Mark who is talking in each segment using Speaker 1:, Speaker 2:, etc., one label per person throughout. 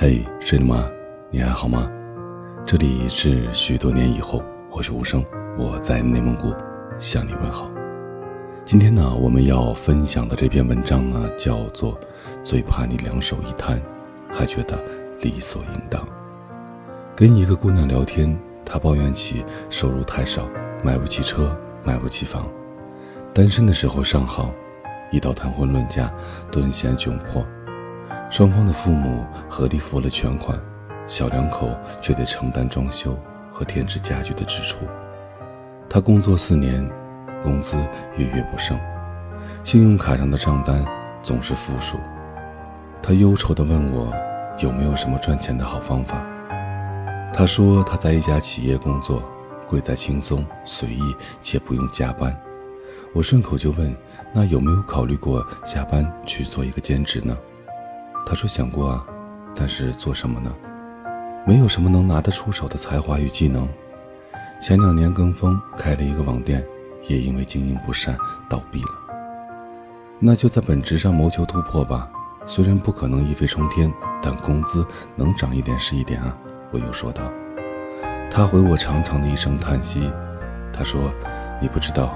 Speaker 1: 嘿，睡了吗？你还好吗？这里是许多年以后，我是无声，我在内蒙古向你问好。今天呢，我们要分享的这篇文章呢，叫做《最怕你两手一摊，还觉得理所应当》。跟一个姑娘聊天，她抱怨起收入太少，买不起车，买不起房，单身的时候尚好，一到谈婚论嫁，顿显窘迫。双方的父母合力付了全款，小两口却得承担装修和添置家具的支出。他工作四年，工资月月不剩，信用卡上的账单总是负数。他忧愁地问我，有没有什么赚钱的好方法？他说他在一家企业工作，贵在轻松随意且不用加班。我顺口就问，那有没有考虑过下班去做一个兼职呢？他说想过啊，但是做什么呢？没有什么能拿得出手的才华与技能。前两年跟风开了一个网店，也因为经营不善倒闭了。那就在本质上谋求突破吧，虽然不可能一飞冲天，但工资能涨一点是一点啊。我又说道。他回我长长的一声叹息。他说：“你不知道，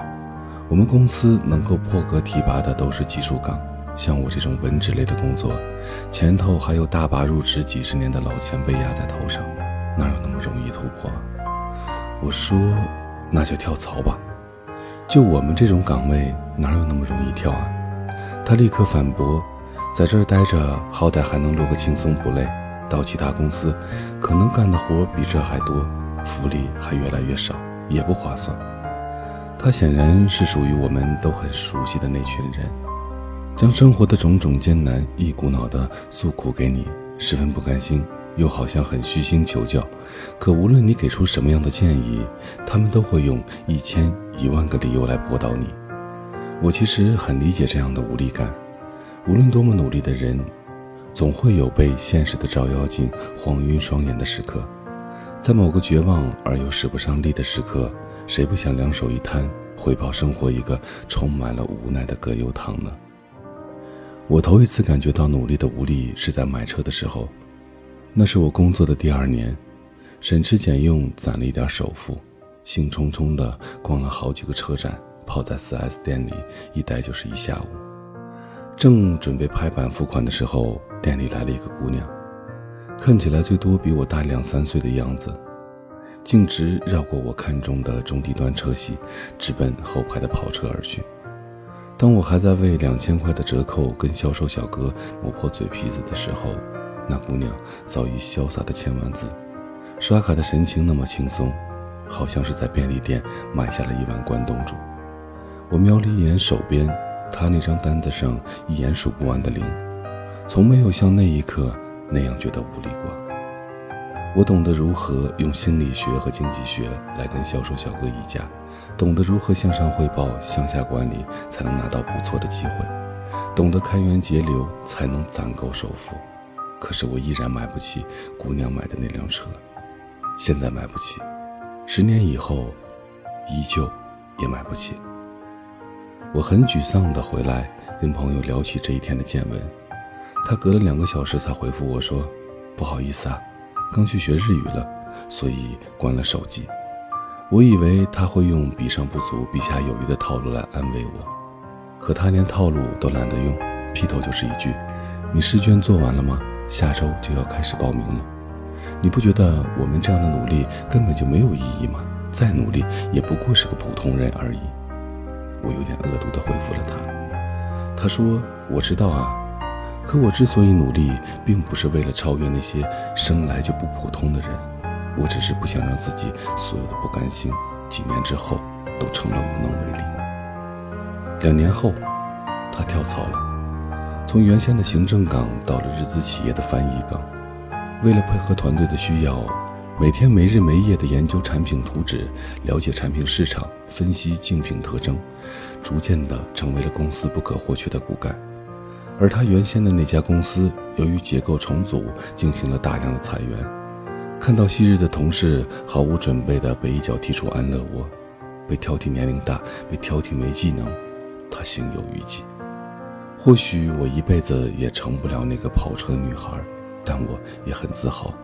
Speaker 1: 我们公司能够破格提拔的都是技术岗。”像我这种文职类的工作，前头还有大把入职几十年的老前辈压在头上，哪有那么容易突破？我说，那就跳槽吧。就我们这种岗位，哪有那么容易跳啊？他立刻反驳，在这儿待着，好歹还能落个轻松不累；到其他公司，可能干的活比这还多，福利还越来越少，也不划算。他显然是属于我们都很熟悉的那群人。将生活的种种艰难一股脑的诉苦给你，十分不甘心，又好像很虚心求教。可无论你给出什么样的建议，他们都会用一千一万个理由来驳倒你。我其实很理解这样的无力感。无论多么努力的人，总会有被现实的照妖镜晃晕双眼的时刻。在某个绝望而又使不上力的时刻，谁不想两手一摊，回报生活一个充满了无奈的葛优躺呢？我头一次感觉到努力的无力，是在买车的时候。那是我工作的第二年，省吃俭用攒了一点首付，兴冲冲的逛了好几个车展，泡在 4S 店里一待就是一下午。正准备拍板付款的时候，店里来了一个姑娘，看起来最多比我大两三岁的样子，径直绕过我看中的中低端车系，直奔后排的跑车而去。当我还在为两千块的折扣跟销售小哥磨破嘴皮子的时候，那姑娘早已潇洒的签完字，刷卡的神情那么轻松，好像是在便利店买下了一碗关东煮。我瞄了一眼手边，她那张单子上一眼数不完的零，从没有像那一刻那样觉得无力过。我懂得如何用心理学和经济学来跟销售小哥议价。懂得如何向上汇报、向下管理，才能拿到不错的机会；懂得开源节流，才能攒够首付。可是我依然买不起姑娘买的那辆车，现在买不起，十年以后，依旧也买不起。我很沮丧地回来，跟朋友聊起这一天的见闻。他隔了两个小时才回复我说：“不好意思啊，刚去学日语了，所以关了手机。”我以为他会用“比上不足，比下有余”的套路来安慰我，可他连套路都懒得用，劈头就是一句：“你试卷做完了吗？下周就要开始报名了。你不觉得我们这样的努力根本就没有意义吗？再努力也不过是个普通人而已。”我有点恶毒地回复了他。他说：“我知道啊，可我之所以努力，并不是为了超越那些生来就不普通的人。”我只是不想让自己所有的不甘心，几年之后都成了无能为力。两年后，他跳槽了，从原先的行政岗到了日资企业的翻译岗。为了配合团队的需要，每天没日没夜地研究产品图纸，了解产品市场，分析竞品特征，逐渐地成为了公司不可或缺的骨干。而他原先的那家公司，由于结构重组，进行了大量的裁员。看到昔日的同事毫无准备地被一脚踢出安乐窝，被挑剔年龄大，被挑剔没技能，他心有余悸。或许我一辈子也成不了那个跑车女孩，但我也很自豪。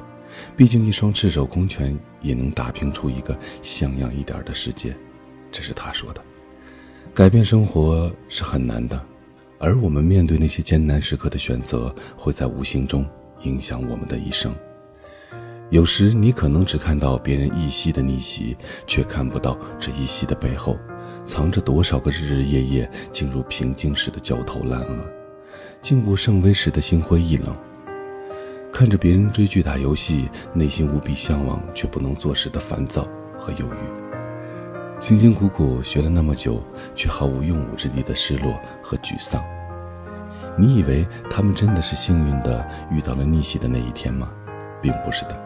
Speaker 1: 毕竟一双赤手空拳也能打拼出一个像样一点的世界，这是他说的。改变生活是很难的，而我们面对那些艰难时刻的选择，会在无形中影响我们的一生。有时你可能只看到别人一夕的逆袭，却看不到这一夕的背后，藏着多少个日日夜夜进入平静时的焦头烂额，进步甚微时的心灰意冷。看着别人追剧打游戏，内心无比向往却不能做时的烦躁和忧郁；辛辛苦苦学了那么久却毫无用武之地的失落和沮丧。你以为他们真的是幸运的遇到了逆袭的那一天吗？并不是的，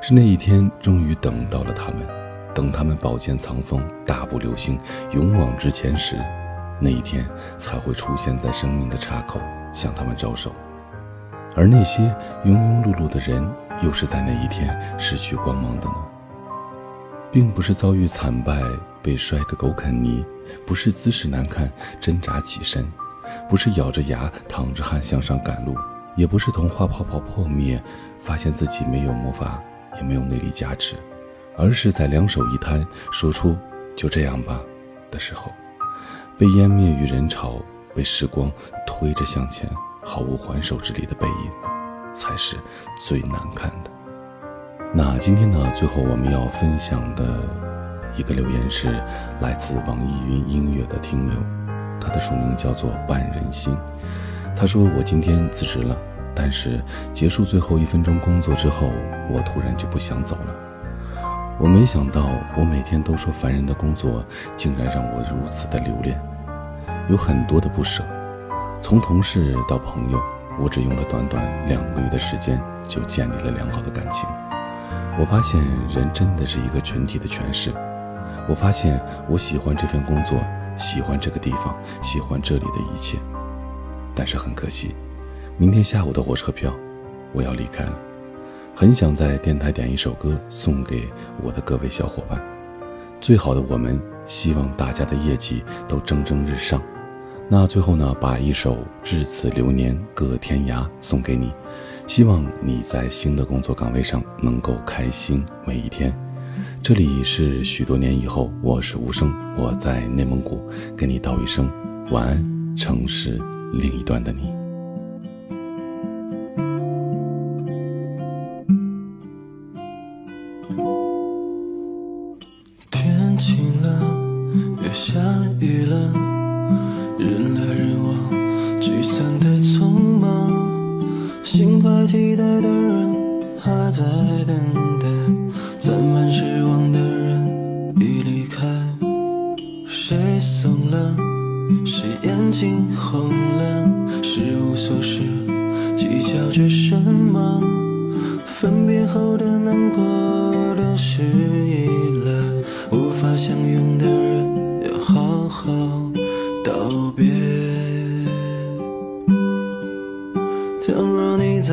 Speaker 1: 是那一天终于等到了他们。等他们宝剑藏锋、大步流星、勇往直前时，那一天才会出现在生命的岔口，向他们招手。而那些庸庸碌碌的人，又是在哪一天失去光芒的呢？并不是遭遇惨败被摔个狗啃泥，不是姿势难看挣扎起身，不是咬着牙淌着汗向上赶路，也不是童话泡泡破灭，发现自己没有魔法也没有内力加持，而是在两手一摊说出“就这样吧”的时候，被湮灭于人潮，被时光推着向前。毫无还手之力的背影，才是最难看的。那今天呢？最后我们要分享的一个留言是来自网易云音乐的听友，他的署名叫做半人心。他说：“我今天辞职了，但是结束最后一分钟工作之后，我突然就不想走了。我没想到，我每天都说烦人的工作，竟然让我如此的留恋，有很多的不舍。”从同事到朋友，我只用了短短两个月的时间就建立了良好的感情。我发现人真的是一个群体的诠释。我发现我喜欢这份工作，喜欢这个地方，喜欢这里的一切。但是很可惜，明天下午的火车票，我要离开了。很想在电台点一首歌送给我的各位小伙伴。最好的我们，希望大家的业绩都蒸蒸日上。那最后呢，把一首《至此流年各天涯》送给你，希望你在新的工作岗位上能够开心每一天。这里是许多年以后，我是无声，我在内蒙古，跟你道一声晚安，城市另一端的你。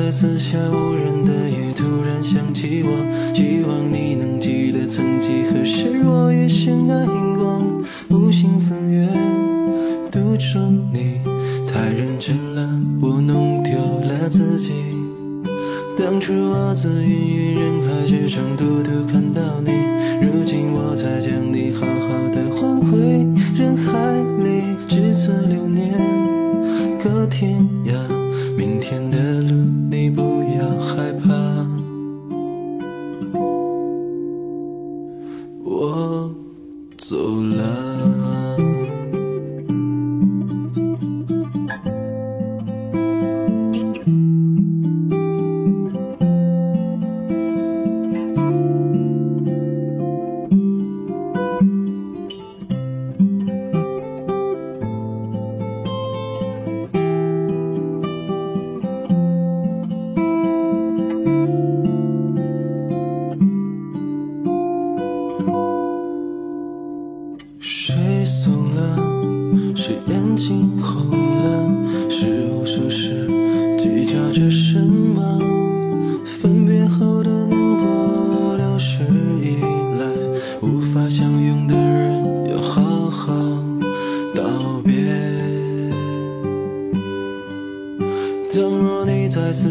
Speaker 2: 在四下无人的夜突然想起我，希望你能记得曾几何时我也深爱过。无心翻阅，读出你太认真了，我弄丢了自己。当初我自芸芸人海之中独独看到你，如今我才将你好好的还回人海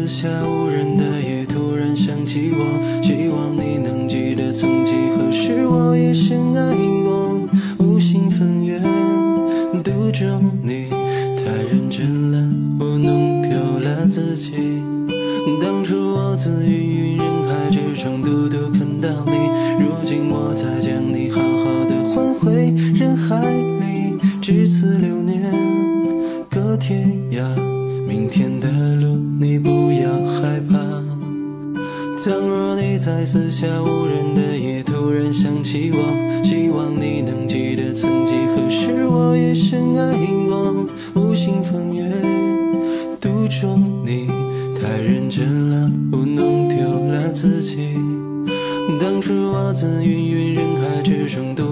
Speaker 2: 下无人的夜突然想起我，希望你能记得曾几何时我也深爱过。无心分缘，独钟你太认真了，我弄丢了自己。当初我自芸希望你能记得曾几何时我也深爱过。无心风月，独钟你太认真了，我弄丢了自己。当初我自芸芸人海之中独